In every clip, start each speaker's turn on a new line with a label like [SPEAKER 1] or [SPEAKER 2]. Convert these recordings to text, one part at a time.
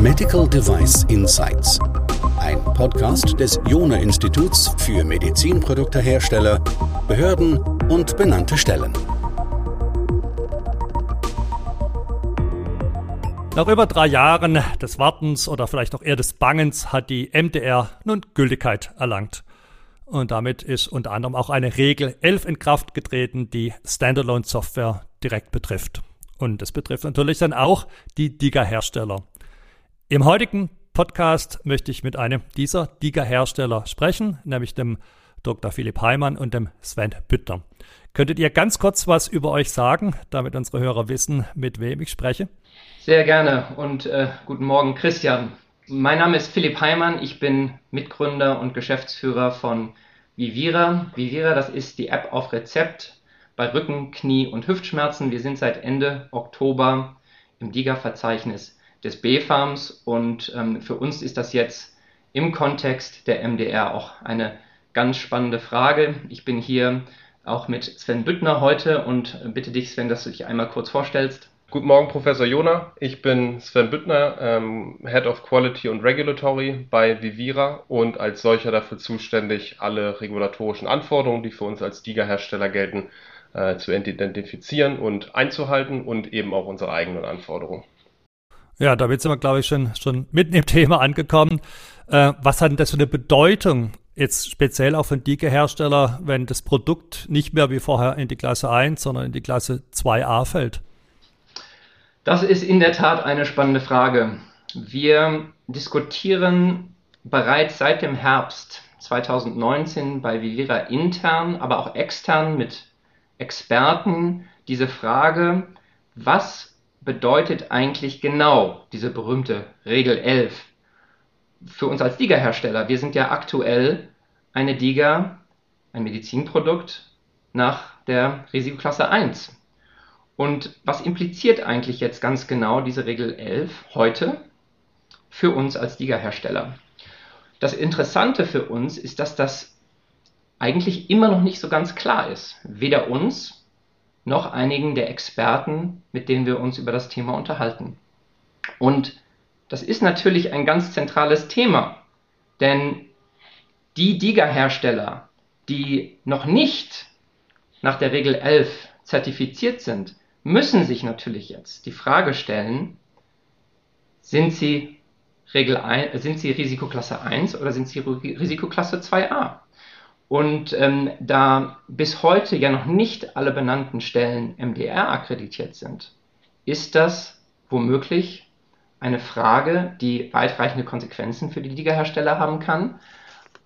[SPEAKER 1] Medical Device Insights. Ein Podcast des Jona Instituts für Medizinproduktehersteller, Behörden und benannte Stellen.
[SPEAKER 2] Nach über drei Jahren des Wartens oder vielleicht auch eher des Bangens hat die MDR nun Gültigkeit erlangt. Und damit ist unter anderem auch eine Regel 11 in Kraft getreten, die Standalone-Software direkt betrifft. Und es betrifft natürlich dann auch die DIGA-Hersteller. Im heutigen Podcast möchte ich mit einem dieser DIGA-Hersteller sprechen, nämlich dem Dr. Philipp Heimann und dem Sven Büttner. Könntet ihr ganz kurz was über euch sagen, damit unsere Hörer wissen, mit wem ich spreche?
[SPEAKER 3] Sehr gerne und äh, guten Morgen, Christian. Mein Name ist Philipp Heimann, ich bin Mitgründer und Geschäftsführer von Vivira. Vivira, das ist die App auf Rezept bei Rücken-, Knie- und Hüftschmerzen. Wir sind seit Ende Oktober im DIGA-Verzeichnis des BFARMs und ähm, für uns ist das jetzt im Kontext der MDR auch eine ganz spannende Frage. Ich bin hier auch mit Sven Büttner heute und bitte dich, Sven, dass du dich einmal kurz vorstellst.
[SPEAKER 4] Guten Morgen, Professor Jona. Ich bin Sven Büttner, ähm, Head of Quality und Regulatory bei Vivira und als solcher dafür zuständig, alle regulatorischen Anforderungen, die für uns als DIGA-Hersteller gelten, äh, zu identifizieren und einzuhalten und eben auch unsere eigenen Anforderungen.
[SPEAKER 2] Ja, damit sind wir, glaube ich, schon, schon mitten im Thema angekommen. Äh, was hat denn das für eine Bedeutung jetzt speziell auch für den DIGA-Hersteller, wenn das Produkt nicht mehr wie vorher in die Klasse 1, sondern in die Klasse 2a fällt?
[SPEAKER 3] Das ist in der Tat eine spannende Frage. Wir diskutieren bereits seit dem Herbst 2019 bei Vivira intern, aber auch extern mit Experten diese Frage, was bedeutet eigentlich genau diese berühmte Regel 11 für uns als Diga-Hersteller? Wir sind ja aktuell eine Diga, ein Medizinprodukt nach der Risikoklasse 1. Und was impliziert eigentlich jetzt ganz genau diese Regel 11 heute für uns als Liga-Hersteller? Das Interessante für uns ist, dass das eigentlich immer noch nicht so ganz klar ist. Weder uns noch einigen der Experten, mit denen wir uns über das Thema unterhalten. Und das ist natürlich ein ganz zentrales Thema, denn die DIGA-Hersteller, die noch nicht nach der Regel 11 zertifiziert sind, müssen sich natürlich jetzt die Frage stellen, sind sie, Regel ein, sind sie Risikoklasse 1 oder sind sie Risikoklasse 2a? Und ähm, da bis heute ja noch nicht alle benannten Stellen MDR akkreditiert sind, ist das womöglich eine Frage, die weitreichende Konsequenzen für die Ligahersteller haben kann,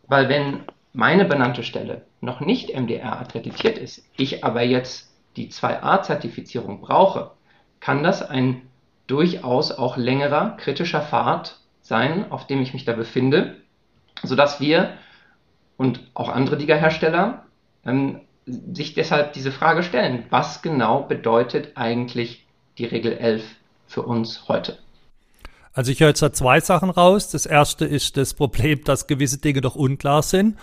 [SPEAKER 3] weil wenn meine benannte Stelle noch nicht MDR akkreditiert ist, ich aber jetzt die 2a-Zertifizierung brauche, kann das ein durchaus auch längerer kritischer Pfad sein, auf dem ich mich da befinde, sodass wir und auch andere Liga-Hersteller ähm, sich deshalb diese Frage stellen, was genau bedeutet eigentlich die Regel 11 für uns heute?
[SPEAKER 2] Also ich höre jetzt da zwei Sachen raus. Das erste ist das Problem, dass gewisse Dinge doch unklar sind.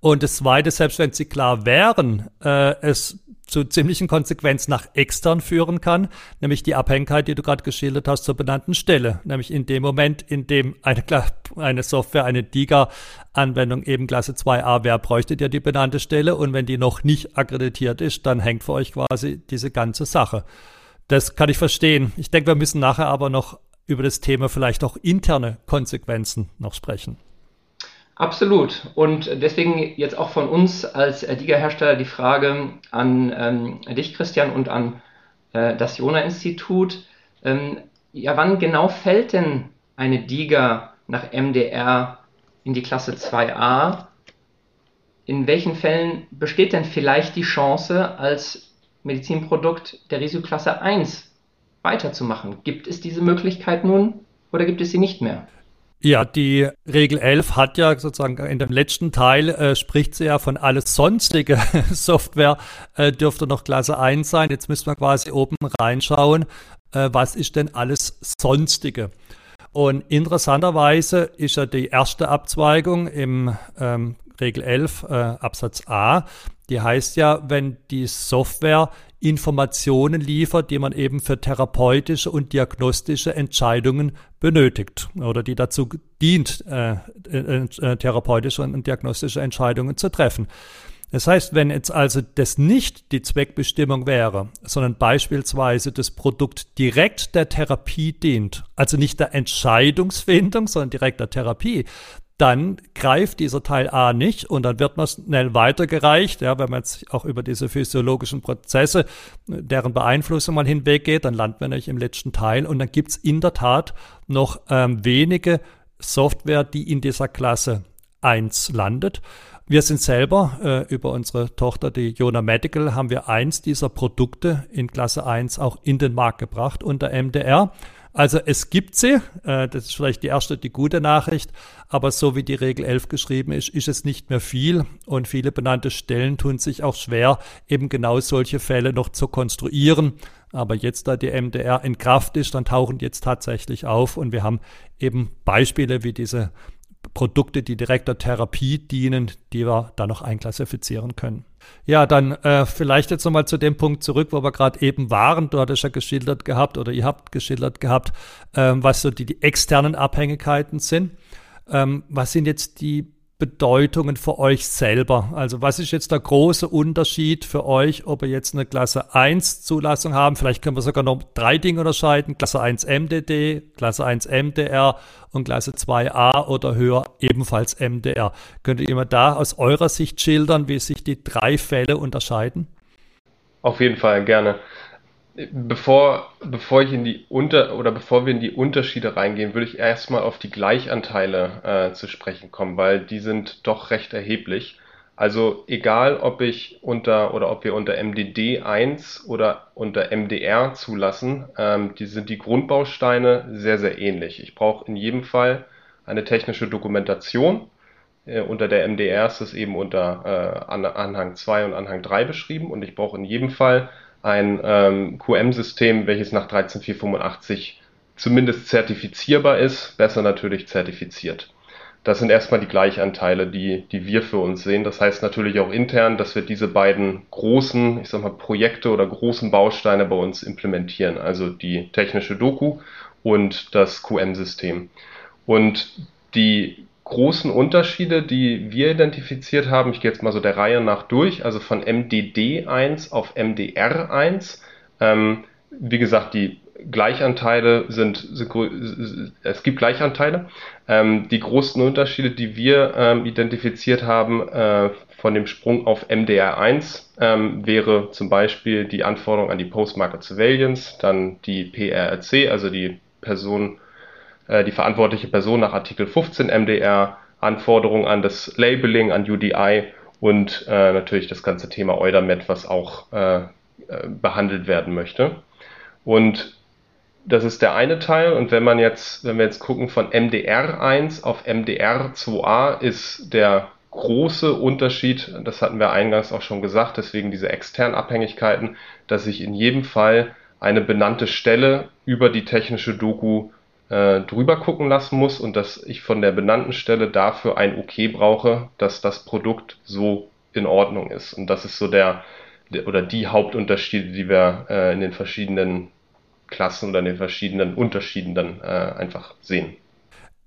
[SPEAKER 2] Und das zweite, selbst wenn sie klar wären, äh, es zu ziemlichen Konsequenzen nach extern führen kann, nämlich die Abhängigkeit, die du gerade geschildert hast, zur benannten Stelle. Nämlich in dem Moment, in dem eine, eine Software, eine DIGA-Anwendung eben Klasse 2a wäre, bräuchtet ihr die benannte Stelle und wenn die noch nicht akkreditiert ist, dann hängt für euch quasi diese ganze Sache. Das kann ich verstehen. Ich denke, wir müssen nachher aber noch über das Thema vielleicht auch interne Konsequenzen noch sprechen.
[SPEAKER 3] Absolut. Und deswegen jetzt auch von uns als Liga-Hersteller die Frage an ähm, dich, Christian, und an äh, das Jona-Institut. Ähm, ja, wann genau fällt denn eine Diga nach MDR in die Klasse 2a? In welchen Fällen besteht denn vielleicht die Chance, als Medizinprodukt der Risikoklasse 1 weiterzumachen? Gibt es diese Möglichkeit nun oder gibt es sie nicht mehr?
[SPEAKER 2] Ja, die Regel 11 hat ja sozusagen in dem letzten Teil äh, spricht sie ja von alles sonstige Software äh, dürfte noch Klasse 1 sein. Jetzt müssen wir quasi oben reinschauen, äh, was ist denn alles sonstige? Und interessanterweise ist ja die erste Abzweigung im ähm, Regel 11 äh, Absatz A, die heißt ja, wenn die Software Informationen liefert, die man eben für therapeutische und diagnostische Entscheidungen benötigt oder die dazu dient, äh, äh, äh, therapeutische und diagnostische Entscheidungen zu treffen. Das heißt, wenn jetzt also das nicht die Zweckbestimmung wäre, sondern beispielsweise das Produkt direkt der Therapie dient, also nicht der Entscheidungsfindung, sondern direkt der Therapie, dann greift dieser Teil A nicht und dann wird man schnell weitergereicht. Ja, wenn man jetzt auch über diese physiologischen Prozesse, deren Beeinflussung mal hinweggeht, dann landet man nämlich im letzten Teil und dann gibt's in der Tat noch ähm, wenige Software, die in dieser Klasse 1 landet. Wir sind selber äh, über unsere Tochter, die Jona Medical, haben wir eins dieser Produkte in Klasse 1 auch in den Markt gebracht unter MDR. Also es gibt sie, äh, das ist vielleicht die erste, die gute Nachricht, aber so wie die Regel 11 geschrieben ist, ist es nicht mehr viel und viele benannte Stellen tun sich auch schwer, eben genau solche Fälle noch zu konstruieren. Aber jetzt, da die MDR in Kraft ist, dann tauchen die jetzt tatsächlich auf und wir haben eben Beispiele wie diese Produkte, die direkter Therapie dienen, die wir da noch einklassifizieren können. Ja, dann äh, vielleicht jetzt nochmal zu dem Punkt zurück, wo wir gerade eben waren. Du hattest ja geschildert gehabt oder ihr habt geschildert gehabt, ähm, was so die, die externen Abhängigkeiten sind. Ähm, was sind jetzt die Bedeutungen für euch selber? Also was ist jetzt der große Unterschied für euch, ob wir jetzt eine Klasse 1 Zulassung haben? Vielleicht können wir sogar noch drei Dinge unterscheiden. Klasse 1 MDD, Klasse 1 MDR und Klasse 2a oder höher ebenfalls MDR. Könnt ihr mal da aus eurer Sicht schildern, wie sich die drei Fälle unterscheiden?
[SPEAKER 4] Auf jeden Fall, gerne. Bevor, bevor ich in die Unter oder bevor wir in die Unterschiede reingehen, würde ich erstmal auf die Gleichanteile äh, zu sprechen kommen, weil die sind doch recht erheblich. Also egal, ob ich unter oder ob wir unter MDD 1 oder unter MDR zulassen, ähm, die sind die Grundbausteine sehr, sehr ähnlich. Ich brauche in jedem Fall eine technische Dokumentation. Äh, unter der MDR ist es eben unter äh, Anhang 2 und Anhang 3 beschrieben und ich brauche in jedem Fall ein ähm, QM-System, welches nach 13485 zumindest zertifizierbar ist, besser natürlich zertifiziert. Das sind erstmal die Gleichanteile, die, die wir für uns sehen. Das heißt natürlich auch intern, dass wir diese beiden großen, ich sag mal, Projekte oder großen Bausteine bei uns implementieren. Also die technische Doku und das QM-System. Und die großen Unterschiede, die wir identifiziert haben, ich gehe jetzt mal so der Reihe nach durch, also von MDD1 auf MDR1. Ähm, wie gesagt, die Gleichanteile sind, es gibt Gleichanteile. Ähm, die großen Unterschiede, die wir ähm, identifiziert haben äh, von dem Sprung auf MDR1, ähm, wäre zum Beispiel die Anforderung an die Post-Market Surveillance, dann die PRRC, also die Person äh, die verantwortliche Person nach Artikel 15 MDR, Anforderungen an das Labeling, an UDI und äh, natürlich das ganze Thema Eudamed, was auch äh, äh, behandelt werden möchte. Und das ist der eine Teil. Und wenn man jetzt, wenn wir jetzt gucken von MDR1 auf MDR2a, ist der große Unterschied, das hatten wir eingangs auch schon gesagt, deswegen diese externen Abhängigkeiten, dass ich in jedem Fall eine benannte Stelle über die technische Doku äh, drüber gucken lassen muss und dass ich von der benannten Stelle dafür ein Okay brauche, dass das Produkt so in Ordnung ist. Und das ist so der, der oder die Hauptunterschiede, die wir äh, in den verschiedenen Klassen oder in den verschiedenen Unterschieden dann äh, einfach sehen.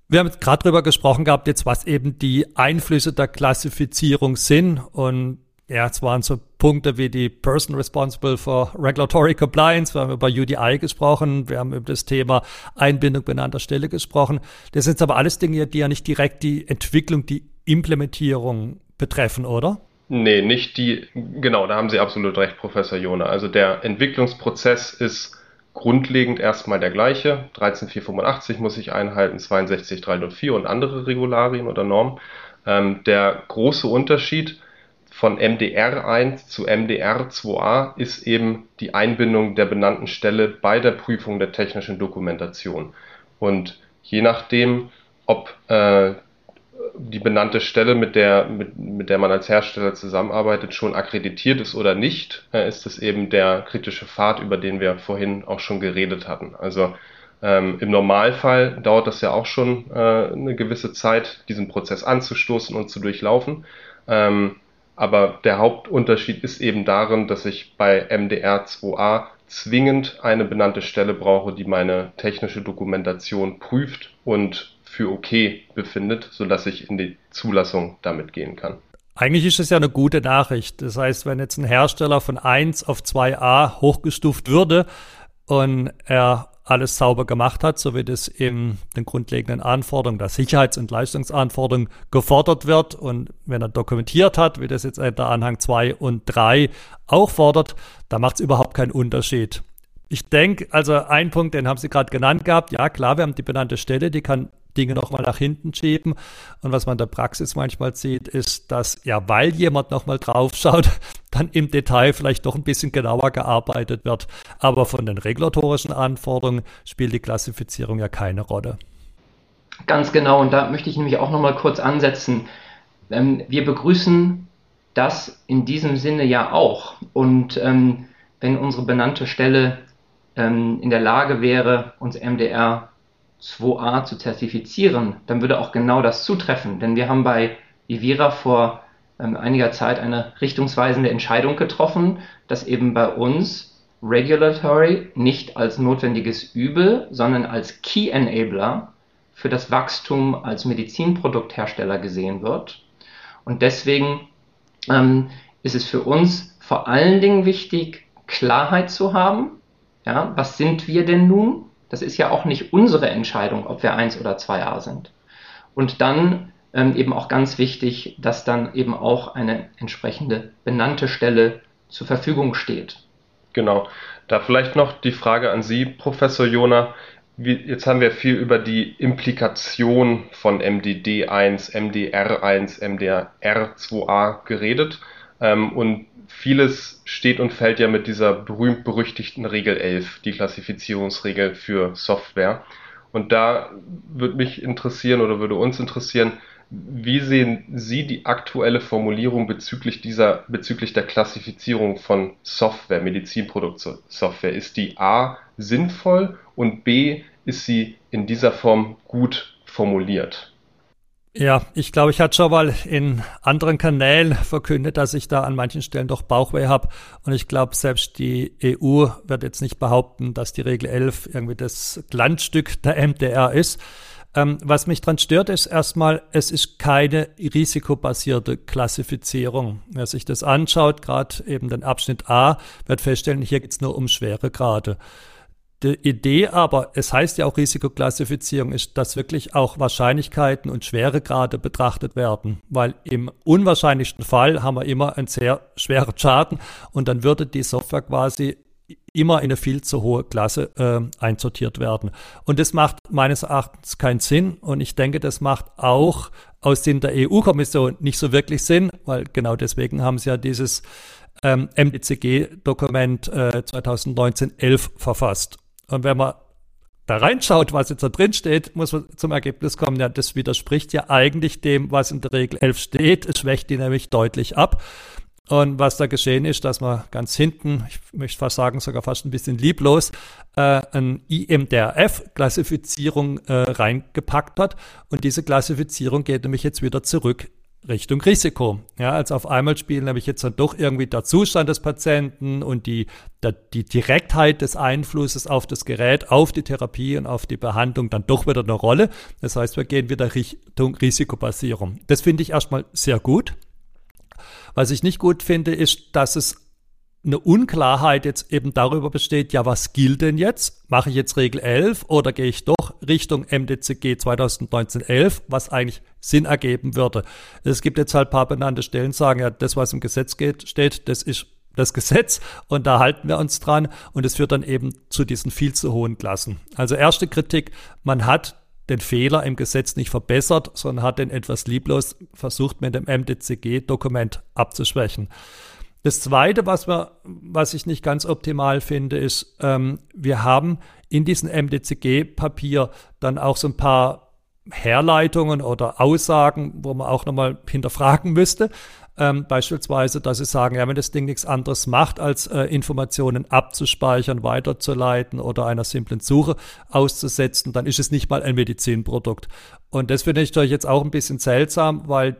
[SPEAKER 2] Wir haben gerade drüber gesprochen gehabt, jetzt was eben die Einflüsse der Klassifizierung sind und ja, es waren so Punkte wie die Person Responsible for Regulatory Compliance. Wir haben über UDI gesprochen. Wir haben über das Thema Einbindung benannter Stelle gesprochen. Das sind aber alles Dinge, die ja nicht direkt die Entwicklung, die Implementierung betreffen, oder?
[SPEAKER 4] Nee, nicht die, genau, da haben Sie absolut recht, Professor Jona. Also der Entwicklungsprozess ist grundlegend erstmal der gleiche. 13485 muss ich einhalten, 62304 und andere Regularien oder Normen. Ähm, der große Unterschied von MDR1 zu MDR2a ist eben die Einbindung der benannten Stelle bei der Prüfung der technischen Dokumentation. Und je nachdem, ob äh, die benannte Stelle, mit der, mit, mit der man als Hersteller zusammenarbeitet, schon akkreditiert ist oder nicht, äh, ist es eben der kritische Pfad, über den wir vorhin auch schon geredet hatten. Also ähm, Im Normalfall dauert das ja auch schon äh, eine gewisse Zeit, diesen Prozess anzustoßen und zu durchlaufen. Ähm, Aber der Hauptunterschied ist eben darin, dass ich bei MDR2a zwingend eine benannte Stelle brauche, die meine technische Dokumentation prüft und für okay befindet, sodass ich in die Zulassung damit gehen kann.
[SPEAKER 2] Eigentlich ist es ja eine gute Nachricht. Das heißt, wenn jetzt ein Hersteller von 1 auf 2a hochgestuft würde und er alles sauber gemacht hat, so wie das in den grundlegenden Anforderungen der Sicherheits- und Leistungsanforderungen gefordert wird. Und wenn er dokumentiert hat, wie das jetzt der Anhang 2 und 3 auch fordert, da macht es überhaupt keinen Unterschied. Ich denke, also ein Punkt, den haben Sie gerade genannt gehabt. Ja, klar, wir haben die benannte Stelle, die kann Dinge nochmal nach hinten schieben. Und was man in der Praxis manchmal sieht, ist, dass ja, weil jemand nochmal drauf schaut, dann im Detail vielleicht doch ein bisschen genauer gearbeitet wird. Aber von den regulatorischen Anforderungen spielt die Klassifizierung ja keine Rolle.
[SPEAKER 3] Ganz genau. Und da möchte ich nämlich auch nochmal kurz ansetzen. Ähm, wir begrüßen das in diesem Sinne ja auch. Und ähm, wenn unsere benannte Stelle ähm, in der Lage wäre, uns MDR 2a zu zertifizieren, dann würde auch genau das zutreffen. Denn wir haben bei Ivira vor ähm, einiger Zeit eine richtungsweisende Entscheidung getroffen, dass eben bei uns Regulatory nicht als notwendiges Übel, sondern als Key Enabler für das Wachstum als Medizinprodukthersteller gesehen wird. Und deswegen ähm, ist es für uns vor allen Dingen wichtig, Klarheit zu haben. Ja, was sind wir denn nun? Das ist ja auch nicht unsere Entscheidung, ob wir 1 oder 2a sind. Und dann ähm, eben auch ganz wichtig, dass dann eben auch eine entsprechende benannte Stelle zur Verfügung steht.
[SPEAKER 4] Genau. Da vielleicht noch die Frage an Sie, Professor Jona. Wie, jetzt haben wir viel über die Implikation von MDD1, MDR1, MDR2a geredet. Ähm, und vieles steht und fällt ja mit dieser berühmt-berüchtigten Regel 11, die Klassifizierungsregel für Software. Und da würde mich interessieren oder würde uns interessieren, wie sehen Sie die aktuelle Formulierung bezüglich dieser, bezüglich der Klassifizierung von Software, Medizinproduktsoftware? Ist die A sinnvoll und B ist sie in dieser Form gut formuliert?
[SPEAKER 2] Ja, ich glaube, ich hatte schon mal in anderen Kanälen verkündet, dass ich da an manchen Stellen doch Bauchweh habe. Und ich glaube, selbst die EU wird jetzt nicht behaupten, dass die Regel 11 irgendwie das Glanzstück der MDR ist. Ähm, was mich dran stört, ist erstmal, es ist keine risikobasierte Klassifizierung. Wer sich das anschaut, gerade eben den Abschnitt A, wird feststellen, hier geht es nur um schwere Grade. Die Idee aber, es heißt ja auch Risikoklassifizierung, ist, dass wirklich auch Wahrscheinlichkeiten und Schweregrade betrachtet werden, weil im unwahrscheinlichsten Fall haben wir immer einen sehr schweren Schaden und dann würde die Software quasi immer in eine viel zu hohe Klasse äh, einsortiert werden. Und das macht meines Erachtens keinen Sinn und ich denke, das macht auch aus Sinn der EU-Kommission nicht so wirklich Sinn, weil genau deswegen haben sie ja dieses ähm, MDCG-Dokument äh, 2019-11 verfasst. Und wenn man da reinschaut, was jetzt da drin steht, muss man zum Ergebnis kommen, ja, das widerspricht ja eigentlich dem, was in der Regel 11 steht. Es schwächt die nämlich deutlich ab. Und was da geschehen ist, dass man ganz hinten, ich möchte fast sagen, sogar fast ein bisschen lieblos, äh, ein IMDRF-Klassifizierung äh, reingepackt hat. Und diese Klassifizierung geht nämlich jetzt wieder zurück Richtung Risiko. Ja, also auf einmal spielen nämlich jetzt dann doch irgendwie der Zustand des Patienten und die, der, die Direktheit des Einflusses auf das Gerät, auf die Therapie und auf die Behandlung dann doch wieder eine Rolle. Das heißt, wir gehen wieder Richtung Risikobasierung. Das finde ich erstmal sehr gut. Was ich nicht gut finde, ist, dass es eine Unklarheit jetzt eben darüber besteht, ja, was gilt denn jetzt? Mache ich jetzt Regel 11 oder gehe ich doch Richtung MDCG 2019-11, was eigentlich Sinn ergeben würde? Es gibt jetzt halt paar benannte Stellen, sagen ja, das, was im Gesetz geht, steht, das ist das Gesetz und da halten wir uns dran und es führt dann eben zu diesen viel zu hohen Klassen. Also erste Kritik, man hat den Fehler im Gesetz nicht verbessert, sondern hat den etwas lieblos versucht, mit dem MDCG-Dokument abzuschwächen. Das Zweite, was, wir, was ich nicht ganz optimal finde, ist, ähm, wir haben in diesem MDCG-Papier dann auch so ein paar Herleitungen oder Aussagen, wo man auch nochmal hinterfragen müsste. Ähm, beispielsweise, dass sie sagen, ja, wenn das Ding nichts anderes macht, als äh, Informationen abzuspeichern, weiterzuleiten oder einer simplen Suche auszusetzen, dann ist es nicht mal ein Medizinprodukt. Und das finde ich natürlich jetzt auch ein bisschen seltsam, weil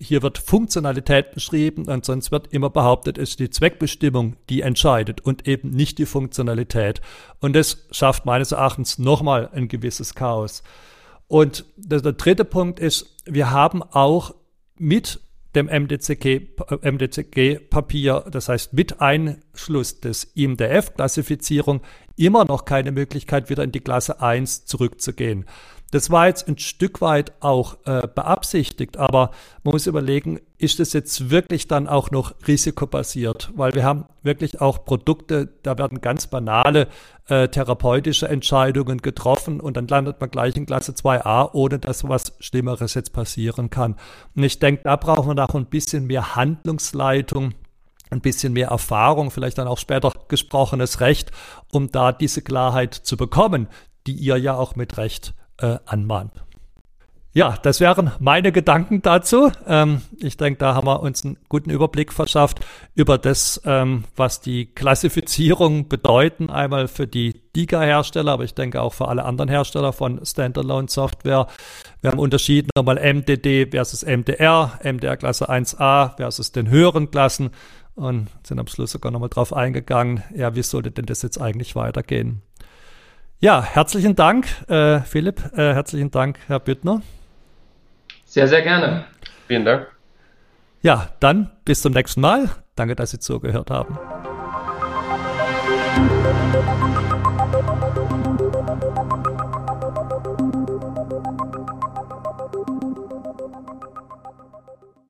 [SPEAKER 2] hier wird Funktionalität beschrieben und sonst wird immer behauptet, es ist die Zweckbestimmung, die entscheidet und eben nicht die Funktionalität. Und das schafft meines Erachtens nochmal ein gewisses Chaos. Und der, der dritte Punkt ist, wir haben auch mit dem MDCG-Papier, das heißt mit Einschluss des IMDF-Klassifizierung, immer noch keine Möglichkeit, wieder in die Klasse 1 zurückzugehen. Das war jetzt ein Stück weit auch äh, beabsichtigt, aber man muss überlegen, ist es jetzt wirklich dann auch noch risikobasiert? Weil wir haben wirklich auch Produkte, da werden ganz banale äh, therapeutische Entscheidungen getroffen und dann landet man gleich in Klasse 2a, ohne dass was Schlimmeres jetzt passieren kann. Und ich denke, da brauchen wir noch ein bisschen mehr Handlungsleitung ein bisschen mehr Erfahrung, vielleicht dann auch später gesprochenes Recht, um da diese Klarheit zu bekommen, die ihr ja auch mit Recht äh, anmahnt. Ja, das wären meine Gedanken dazu. Ähm, ich denke, da haben wir uns einen guten Überblick verschafft über das, ähm, was die Klassifizierung bedeuten. Einmal für die DIGA-Hersteller, aber ich denke auch für alle anderen Hersteller von Standalone-Software. Wir haben unterschieden nochmal MDD versus MDR, MDR Klasse 1a versus den höheren Klassen und sind am Schluss sogar nochmal drauf eingegangen, ja, wie sollte denn das jetzt eigentlich weitergehen? Ja, herzlichen Dank, äh, Philipp. Äh, herzlichen Dank, Herr Büttner.
[SPEAKER 3] Sehr, sehr gerne.
[SPEAKER 4] Vielen Dank.
[SPEAKER 2] Ja, dann bis zum nächsten Mal. Danke, dass Sie zugehört haben.